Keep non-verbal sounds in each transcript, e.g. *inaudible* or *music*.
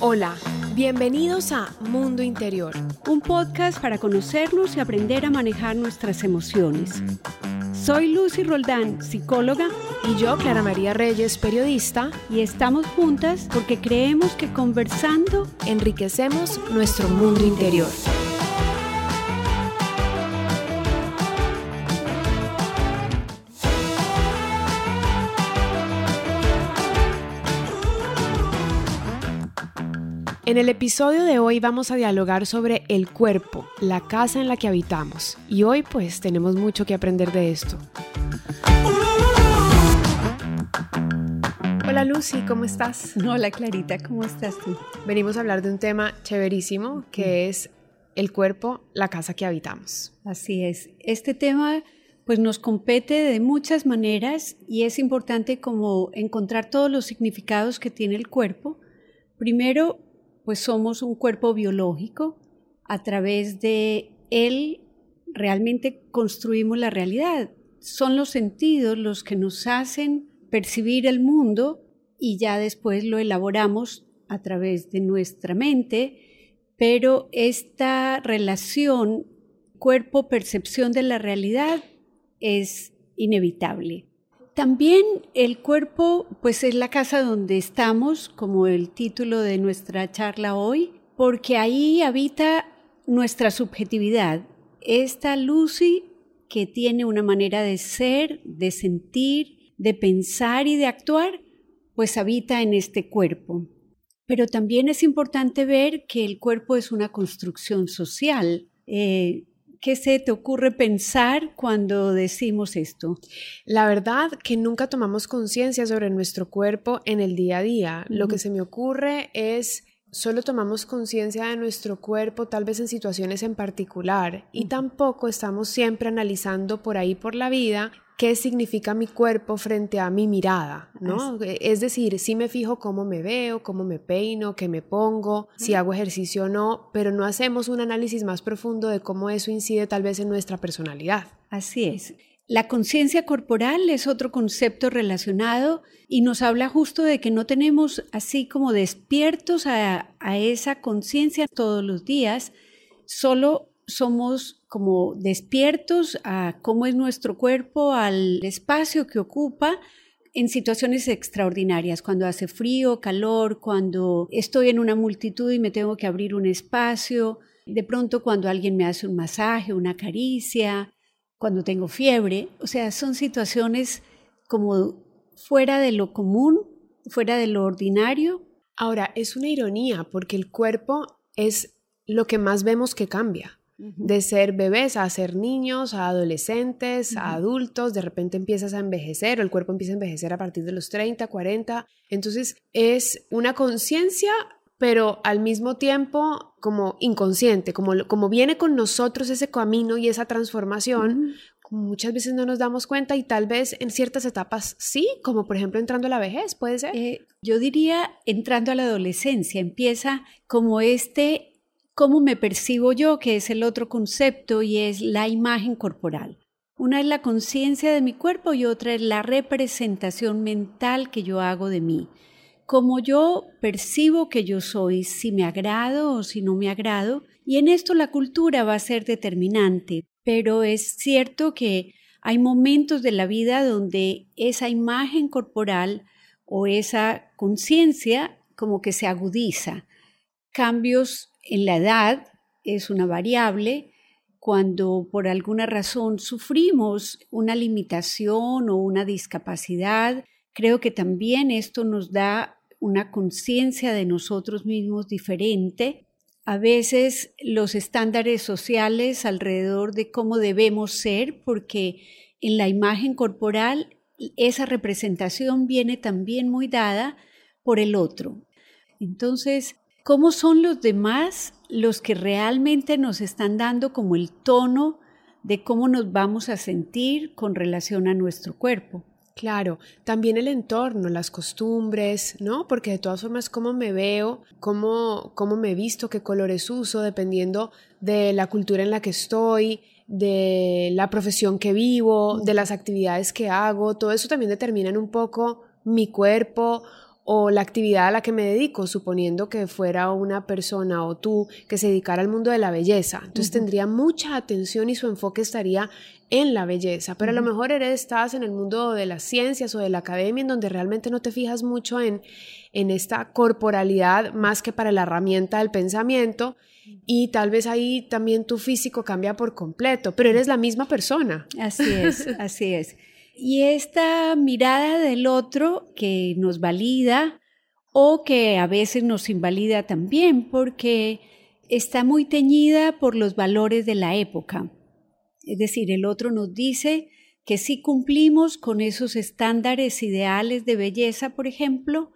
Hola, bienvenidos a Mundo Interior, un podcast para conocernos y aprender a manejar nuestras emociones. Soy Lucy Roldán, psicóloga, y yo, Clara María Reyes, periodista, y estamos juntas porque creemos que conversando enriquecemos nuestro mundo interior. En el episodio de hoy vamos a dialogar sobre el cuerpo, la casa en la que habitamos. Y hoy pues tenemos mucho que aprender de esto. Hola Lucy, ¿cómo estás? Hola Clarita, ¿cómo estás tú? Venimos a hablar de un tema chéverísimo que es el cuerpo, la casa que habitamos. Así es. Este tema pues nos compete de muchas maneras y es importante como encontrar todos los significados que tiene el cuerpo. Primero, pues somos un cuerpo biológico, a través de él realmente construimos la realidad. Son los sentidos los que nos hacen percibir el mundo y ya después lo elaboramos a través de nuestra mente, pero esta relación cuerpo-percepción de la realidad es inevitable. También el cuerpo, pues es la casa donde estamos, como el título de nuestra charla hoy, porque ahí habita nuestra subjetividad. Esta Lucy que tiene una manera de ser, de sentir, de pensar y de actuar, pues habita en este cuerpo. Pero también es importante ver que el cuerpo es una construcción social. Eh, ¿Qué se te ocurre pensar cuando decimos esto? La verdad que nunca tomamos conciencia sobre nuestro cuerpo en el día a día. Lo que se me ocurre es solo tomamos conciencia de nuestro cuerpo tal vez en situaciones en particular y tampoco estamos siempre analizando por ahí por la vida qué significa mi cuerpo frente a mi mirada, ¿no? Es decir, sí me fijo cómo me veo, cómo me peino, qué me pongo, si hago ejercicio o no, pero no hacemos un análisis más profundo de cómo eso incide tal vez en nuestra personalidad. Así es. La conciencia corporal es otro concepto relacionado y nos habla justo de que no tenemos así como despiertos a, a esa conciencia todos los días, solo somos como despiertos a cómo es nuestro cuerpo, al espacio que ocupa en situaciones extraordinarias, cuando hace frío, calor, cuando estoy en una multitud y me tengo que abrir un espacio, de pronto cuando alguien me hace un masaje, una caricia, cuando tengo fiebre, o sea, son situaciones como fuera de lo común, fuera de lo ordinario. Ahora, es una ironía porque el cuerpo es lo que más vemos que cambia de ser bebés a ser niños, a adolescentes, a adultos, de repente empiezas a envejecer, o el cuerpo empieza a envejecer a partir de los 30, 40. Entonces es una conciencia, pero al mismo tiempo como inconsciente, como, como viene con nosotros ese camino y esa transformación. Muchas veces no nos damos cuenta y tal vez en ciertas etapas sí, como por ejemplo entrando a la vejez, puede ser. Eh, yo diría entrando a la adolescencia, empieza como este cómo me percibo yo, que es el otro concepto y es la imagen corporal. Una es la conciencia de mi cuerpo y otra es la representación mental que yo hago de mí. Cómo yo percibo que yo soy, si me agrado o si no me agrado. Y en esto la cultura va a ser determinante. Pero es cierto que hay momentos de la vida donde esa imagen corporal o esa conciencia como que se agudiza. Cambios la edad es una variable. Cuando por alguna razón sufrimos una limitación o una discapacidad, creo que también esto nos da una conciencia de nosotros mismos diferente. A veces los estándares sociales alrededor de cómo debemos ser, porque en la imagen corporal esa representación viene también muy dada por el otro. Entonces, ¿Cómo son los demás los que realmente nos están dando como el tono de cómo nos vamos a sentir con relación a nuestro cuerpo? Claro, también el entorno, las costumbres, ¿no? Porque de todas formas, cómo me veo, cómo, cómo me visto, qué colores uso, dependiendo de la cultura en la que estoy, de la profesión que vivo, de las actividades que hago, todo eso también determina un poco mi cuerpo o la actividad a la que me dedico, suponiendo que fuera una persona o tú que se dedicara al mundo de la belleza. Entonces tendría mucha atención y su enfoque estaría en la belleza, pero a lo mejor eres, estás en el mundo de las ciencias o de la academia en donde realmente no te fijas mucho en, en esta corporalidad más que para la herramienta del pensamiento y tal vez ahí también tu físico cambia por completo, pero eres la misma persona. Así es, *laughs* así es. Y esta mirada del otro que nos valida o que a veces nos invalida también porque está muy teñida por los valores de la época. Es decir, el otro nos dice que si cumplimos con esos estándares ideales de belleza, por ejemplo,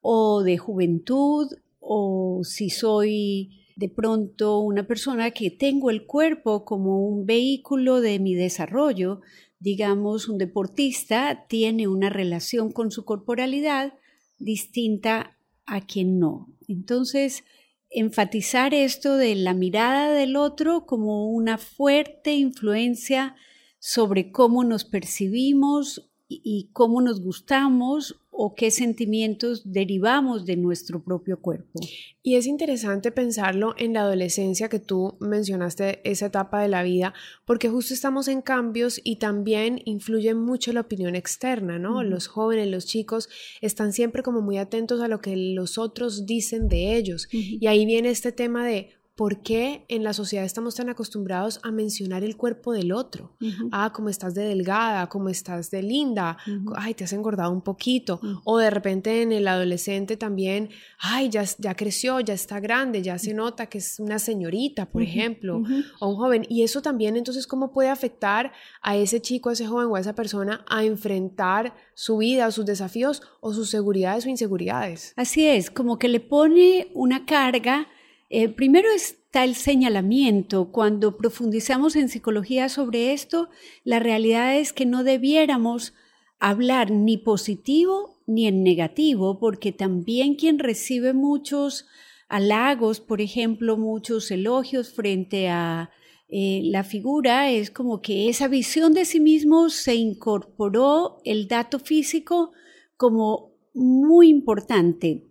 o de juventud, o si soy de pronto una persona que tengo el cuerpo como un vehículo de mi desarrollo, digamos, un deportista tiene una relación con su corporalidad distinta a quien no. Entonces, enfatizar esto de la mirada del otro como una fuerte influencia sobre cómo nos percibimos y cómo nos gustamos o qué sentimientos derivamos de nuestro propio cuerpo. Y es interesante pensarlo en la adolescencia que tú mencionaste, esa etapa de la vida, porque justo estamos en cambios y también influye mucho la opinión externa, ¿no? Los jóvenes, los chicos están siempre como muy atentos a lo que los otros dicen de ellos. Y ahí viene este tema de, ¿Por qué en la sociedad estamos tan acostumbrados a mencionar el cuerpo del otro? Ah, como estás de delgada, como estás de linda, ay, te has engordado un poquito. O de repente en el adolescente también, ay, ya, ya creció, ya está grande, ya se nota que es una señorita, por ejemplo, o un joven. Y eso también entonces, ¿cómo puede afectar a ese chico, a ese joven o a esa persona a enfrentar su vida, sus desafíos o sus seguridades o inseguridades? Así es, como que le pone una carga eh, primero está el señalamiento. Cuando profundizamos en psicología sobre esto, la realidad es que no debiéramos hablar ni positivo ni en negativo, porque también quien recibe muchos halagos, por ejemplo, muchos elogios frente a eh, la figura, es como que esa visión de sí mismo se incorporó el dato físico como muy importante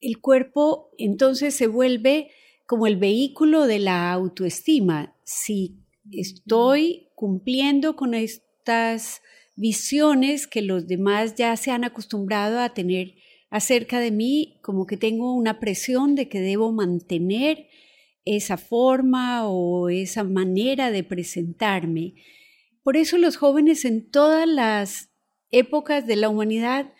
el cuerpo entonces se vuelve como el vehículo de la autoestima. Si estoy cumpliendo con estas visiones que los demás ya se han acostumbrado a tener acerca de mí, como que tengo una presión de que debo mantener esa forma o esa manera de presentarme. Por eso los jóvenes en todas las épocas de la humanidad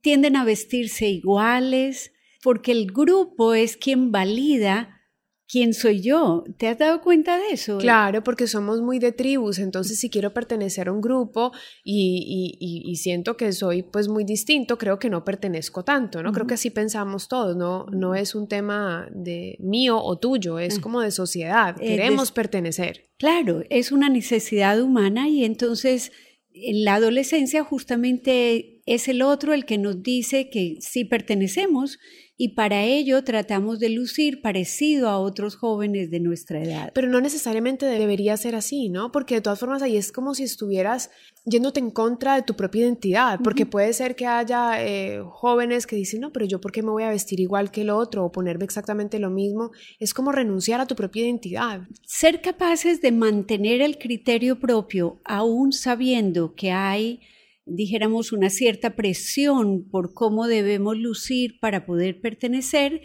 tienden a vestirse iguales, porque el grupo es quien valida quién soy yo. ¿Te has dado cuenta de eso? Claro, porque somos muy de tribus, entonces si quiero pertenecer a un grupo y, siento que soy pues muy distinto, creo que no pertenezco tanto, ¿no? Creo que así pensamos todos, ¿no? No es un tema de mío o tuyo, es como de sociedad, queremos pertenecer. Claro, es una necesidad humana y entonces en la adolescencia justamente es el otro el que nos dice que sí pertenecemos y para ello tratamos de lucir parecido a otros jóvenes de nuestra edad. Pero no necesariamente debería ser así, ¿no? Porque de todas formas ahí es como si estuvieras yéndote en contra de tu propia identidad, porque puede ser que haya eh, jóvenes que dicen, no, pero yo por qué me voy a vestir igual que el otro o ponerme exactamente lo mismo, es como renunciar a tu propia identidad. Ser capaces de mantener el criterio propio aún sabiendo que hay dijéramos, una cierta presión por cómo debemos lucir para poder pertenecer,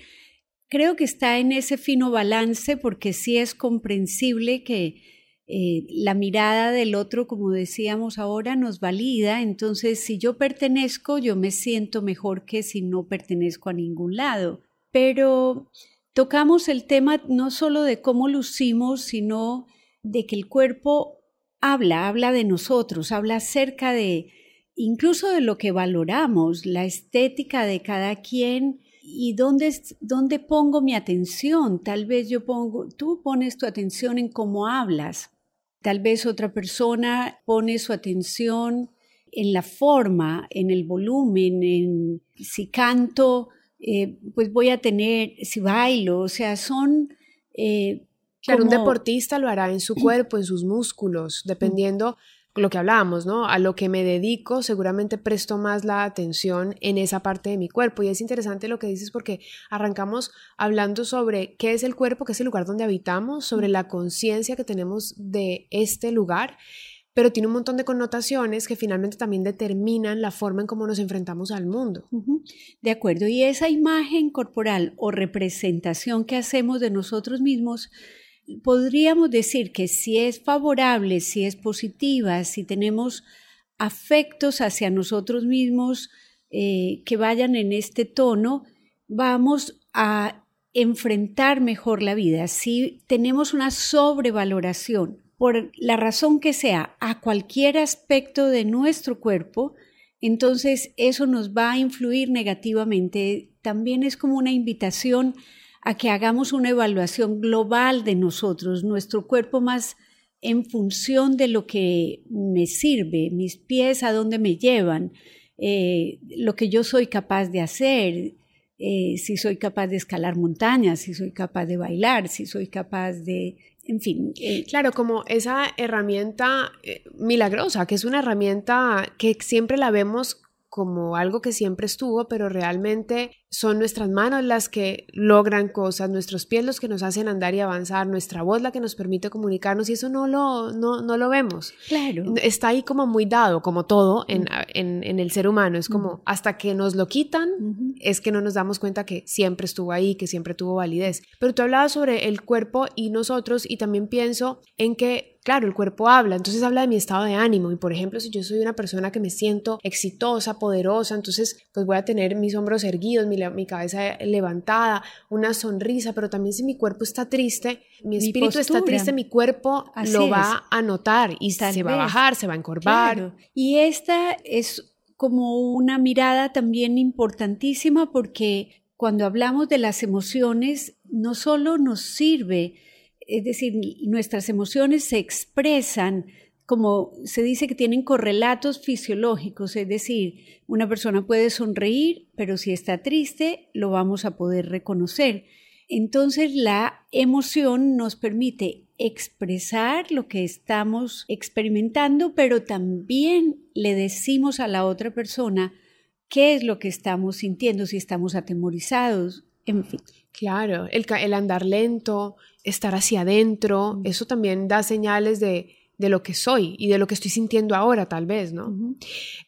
creo que está en ese fino balance porque sí es comprensible que eh, la mirada del otro, como decíamos ahora, nos valida. Entonces, si yo pertenezco, yo me siento mejor que si no pertenezco a ningún lado. Pero tocamos el tema no solo de cómo lucimos, sino de que el cuerpo habla, habla de nosotros, habla acerca de, incluso de lo que valoramos, la estética de cada quien y dónde, dónde pongo mi atención. Tal vez yo pongo, tú pones tu atención en cómo hablas, tal vez otra persona pone su atención en la forma, en el volumen, en si canto, eh, pues voy a tener, si bailo, o sea, son... Eh, claro, un deportista lo hará en su *clears throat* cuerpo, en sus músculos, dependiendo lo que hablábamos, ¿no? A lo que me dedico, seguramente presto más la atención en esa parte de mi cuerpo. Y es interesante lo que dices porque arrancamos hablando sobre qué es el cuerpo, qué es el lugar donde habitamos, sobre la conciencia que tenemos de este lugar pero tiene un montón de connotaciones que finalmente también determinan la forma en cómo nos enfrentamos al mundo. De acuerdo, y esa imagen corporal o representación que hacemos de nosotros mismos podríamos decir que si es favorable, si es positiva, si tenemos afectos hacia nosotros mismos eh, que vayan en este tono, vamos a enfrentar mejor la vida. Si tenemos una sobrevaloración, por la razón que sea, a cualquier aspecto de nuestro cuerpo, entonces eso nos va a influir negativamente. También es como una invitación a que hagamos una evaluación global de nosotros, nuestro cuerpo más en función de lo que me sirve, mis pies a dónde me llevan, eh, lo que yo soy capaz de hacer, eh, si soy capaz de escalar montañas, si soy capaz de bailar, si soy capaz de, en fin. Eh, claro, como esa herramienta milagrosa, que es una herramienta que siempre la vemos como algo que siempre estuvo, pero realmente son nuestras manos las que logran cosas, nuestros pies los que nos hacen andar y avanzar, nuestra voz la que nos permite comunicarnos y eso no lo, no, no lo vemos. Claro. Está ahí como muy dado, como todo en, en, en el ser humano. Es como hasta que nos lo quitan, es que no nos damos cuenta que siempre estuvo ahí, que siempre tuvo validez. Pero tú hablabas sobre el cuerpo y nosotros y también pienso en que claro, el cuerpo habla, entonces habla de mi estado de ánimo. Y por ejemplo, si yo soy una persona que me siento exitosa, poderosa, entonces pues voy a tener mis hombros erguidos, mi, mi cabeza levantada, una sonrisa, pero también si mi cuerpo está triste, mi espíritu está triste, mi cuerpo lo va a notar y se va a bajar, se va a encorvar. Y esta es como una mirada también importantísima porque cuando hablamos de las emociones, no solo nos sirve es decir, nuestras emociones se expresan como se dice que tienen correlatos fisiológicos, es decir, una persona puede sonreír, pero si está triste, lo vamos a poder reconocer. Entonces la emoción nos permite expresar lo que estamos experimentando, pero también le decimos a la otra persona qué es lo que estamos sintiendo, si estamos atemorizados, en fin. Claro, el, andar lento, estar hacia adentro, eso también da señales de, de, lo que soy y de lo que estoy sintiendo ahora, tal vez, ¿no?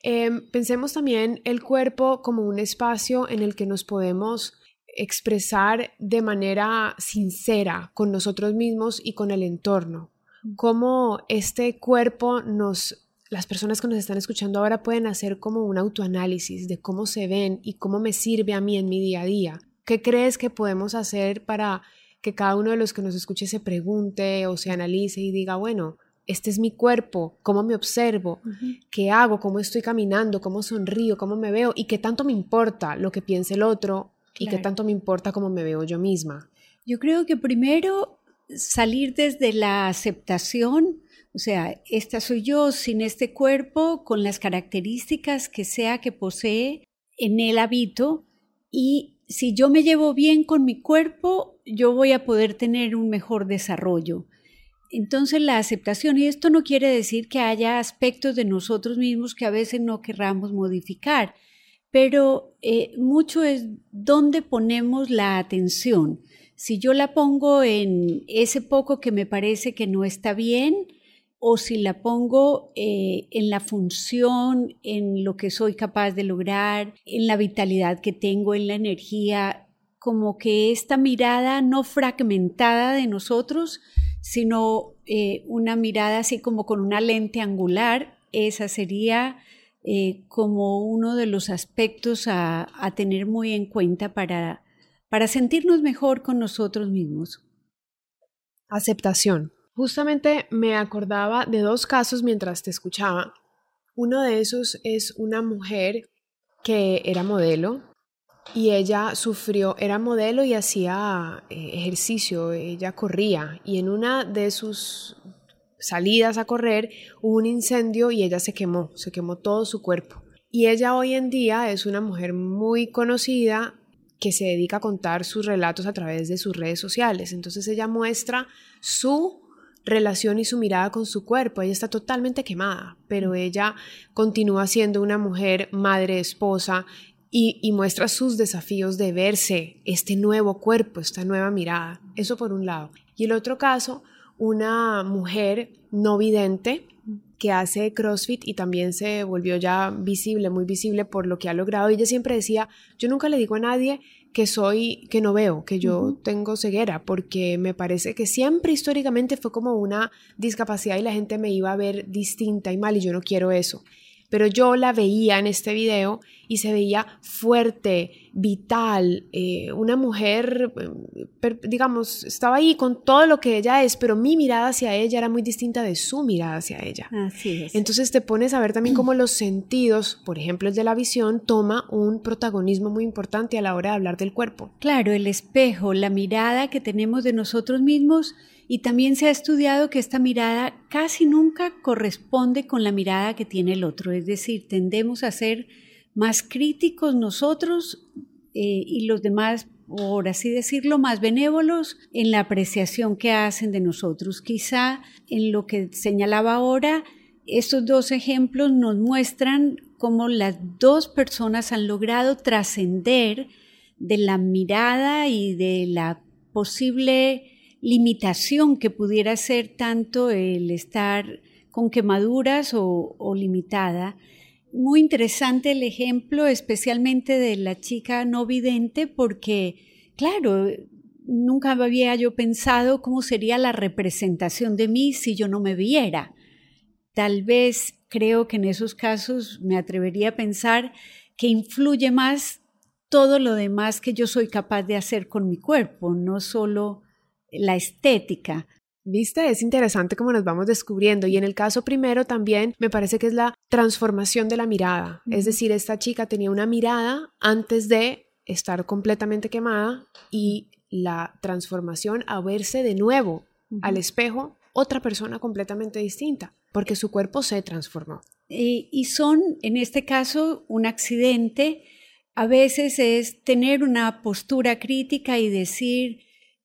Em, pensemos también el cuerpo como un espacio en el que nos podemos expresar de manera sincera con nosotros mismos y con el entorno. Cómo este cuerpo nos las personas que nos están escuchando ahora pueden hacer como un autoanálisis de cómo se ven y cómo me sirve a mí en mi día a día. ¿Qué crees que podemos hacer para que cada uno de los que nos escuche se pregunte o se analice y diga, bueno, este es mi cuerpo, cómo me observo, qué hago, cómo estoy caminando, cómo sonrío, cómo me veo y qué tanto me importa lo que piense el otro y qué tanto me importa cómo me veo yo misma. Yo creo que primero salir desde la aceptación, o sea, esta soy yo sin este cuerpo, con las características que sea que posee, en el habito y si yo me llevo bien con mi cuerpo, yo voy a poder tener un mejor desarrollo. Entonces la aceptación, y esto no quiere decir que haya aspectos de nosotros mismos que a veces no querramos modificar, pero eh, mucho es dónde ponemos la atención. Si yo la pongo en ese poco que me parece que no está bien, o si la pongo eh, en la función, en lo que soy capaz de lograr, en la vitalidad que tengo, en la energía, como que esta mirada no fragmentada de nosotros, sino eh, una mirada así como con una lente angular, esa sería eh, como uno de los aspectos a, a tener muy en cuenta para, para sentirnos mejor con nosotros mismos. Aceptación. Justamente me acordaba de dos casos mientras te escuchaba. Uno de esos es una mujer que era modelo y ella sufrió, era modelo y hacía eh, ejercicio, ella corría y en una de sus salidas a correr hubo un incendio y ella se quemó, se quemó todo su cuerpo. Y ella hoy en día es una mujer muy conocida que se dedica a contar sus relatos a través de sus redes sociales. Entonces ella muestra su relación y su mirada con su cuerpo. Ella está totalmente quemada, pero ella continúa siendo una mujer, madre, esposa y, muestra sus desafíos de verse este nuevo cuerpo, esta nueva mirada. Eso por un lado. Y el otro caso, una mujer no vidente que hace CrossFit y también se volvió ya visible, muy visible por lo que ha logrado. Ella siempre decía, yo nunca le digo a nadie que soy, que no veo, que yo tengo ceguera, porque me parece que siempre históricamente fue como una discapacidad y la gente me iba a ver distinta y mal y yo no quiero eso pero yo la veía en este video y se veía fuerte, vital, eh, una mujer, eh, digamos, estaba ahí con todo lo que ella es, pero mi mirada hacia ella era muy distinta de su mirada hacia ella. Así es. Entonces te pones a ver también cómo los sentidos, por ejemplo el de la visión, toma un protagonismo muy importante a la hora de hablar del cuerpo. Claro, el espejo, la mirada que tenemos de nosotros mismos y también se ha estudiado que esta mirada casi nunca corresponde con la mirada que tiene el otro, es decir, tendemos a ser más críticos nosotros eh, y los demás, por así decirlo, más benévolos en la apreciación que hacen de nosotros. Quizá en lo que señalaba ahora, estos dos ejemplos nos muestran cómo las dos personas han logrado trascender de la mirada y de la posible limitación que pudiera ser tanto el estar con quemaduras o, limitada. Muy interesante el ejemplo, especialmente de la chica no vidente, porque, claro, nunca había yo pensado cómo sería la representación de mí si yo no me viera. Tal vez creo que en esos casos me atrevería a pensar que influye más todo lo demás que yo soy capaz de hacer con mi cuerpo, no solo la estética. Viste, es interesante cómo nos vamos descubriendo y en el caso primero también me parece que es la transformación de la mirada. Es decir, esta chica tenía una mirada antes de estar completamente quemada y la transformación a verse de nuevo al espejo otra persona completamente distinta, porque su cuerpo se transformó. y son, en este caso, un accidente. A veces es tener una postura crítica y decir,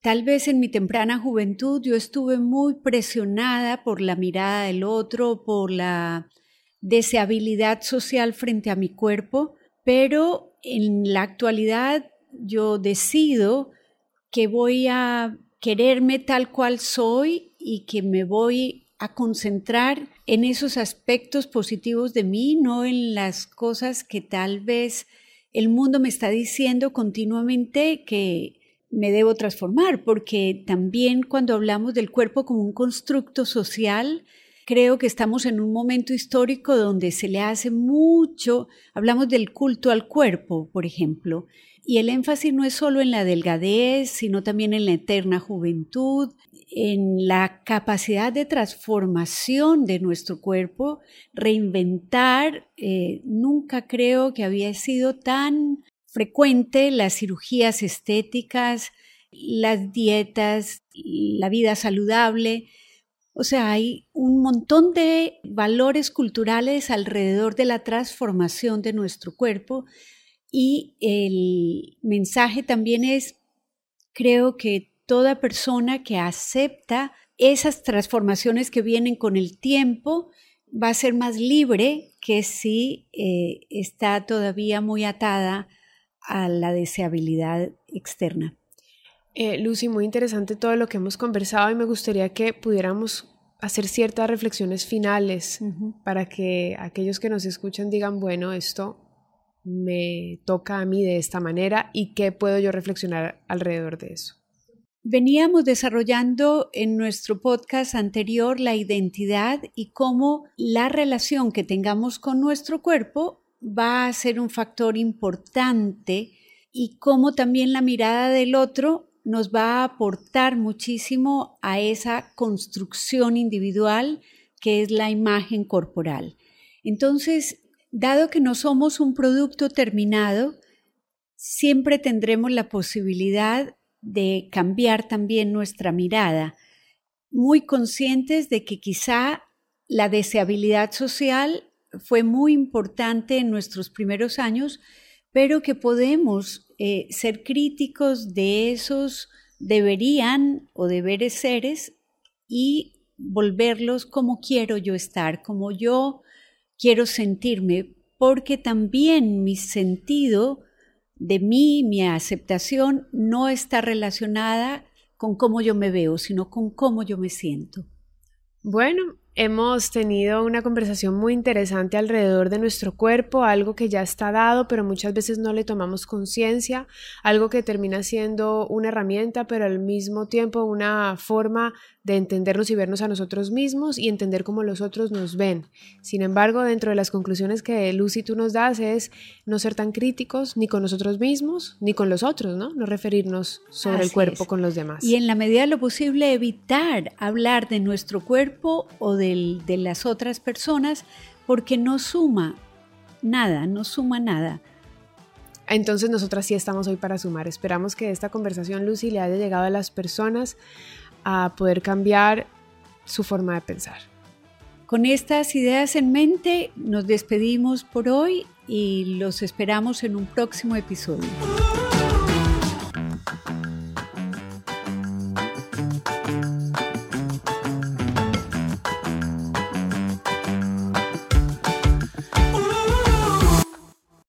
Tal vez en mi temprana juventud yo estuve muy presionada por la mirada del otro, por la deseabilidad social frente a mi cuerpo, pero en la actualidad yo decido que voy a quererme tal cual soy y que me voy a concentrar en esos aspectos positivos de mí, no en las cosas que tal vez el mundo me está diciendo continuamente que me debo transformar, porque también cuando hablamos del cuerpo como un constructo social, creo que estamos en un momento histórico donde se le hace mucho, hablamos del culto al cuerpo, por ejemplo, y el énfasis no es solo en la delgadez, sino también en la eterna juventud, en la capacidad de transformación de nuestro cuerpo, reinventar. Eh, nunca creo que había sido tan frecuente las cirugías estéticas, las dietas, la vida saludable. O sea, hay un montón de valores culturales alrededor de la transformación de nuestro cuerpo y el mensaje también es, creo que toda persona que acepta esas transformaciones que vienen con el tiempo va a ser más libre que si eh, está todavía muy atada a la deseabilidad externa. Eh, Lucy, muy interesante todo lo que hemos conversado y me gustaría que pudiéramos hacer ciertas reflexiones finales para que aquellos que nos escuchan digan, bueno, esto me toca a mí de esta manera y qué puedo yo reflexionar alrededor de eso. Veníamos desarrollando en nuestro podcast anterior la identidad y cómo la relación que tengamos con nuestro cuerpo va a ser un factor importante y cómo también la mirada del otro nos va a aportar muchísimo a esa construcción individual que es la imagen corporal. Entonces, dado que no somos un producto terminado, siempre tendremos la posibilidad de cambiar también nuestra mirada, muy conscientes de que quizá la deseabilidad social fue muy importante en nuestros primeros años, pero que podemos eh, ser críticos de esos deberían o deberes seres y volverlos como quiero yo estar, como yo quiero sentirme, porque también mi sentido de mí, mi aceptación, no está relacionada con cómo yo me veo, sino con cómo yo me siento. Bueno, hemos tenido una conversación muy interesante alrededor de nuestro cuerpo, algo que ya está dado, pero muchas veces no le tomamos conciencia, algo que termina siendo una herramienta, pero al mismo tiempo una forma de entendernos y vernos a nosotros mismos y entender cómo los otros nos ven. Sin embargo, dentro de las conclusiones que Lucy tú nos das es no ser tan críticos ni con nosotros mismos ni con los otros, ¿no? No referirnos sobre el cuerpo con los demás. Y en la medida de lo posible evitar hablar de nuestro cuerpo o de las otras personas porque no suma nada, no suma nada. Entonces nosotras sí estamos hoy para sumar. Esperamos que esta conversación, Lucy, le haya llegado a las personas a poder cambiar su forma de pensar. Con estas ideas en mente nos despedimos por hoy y los esperamos en un próximo episodio.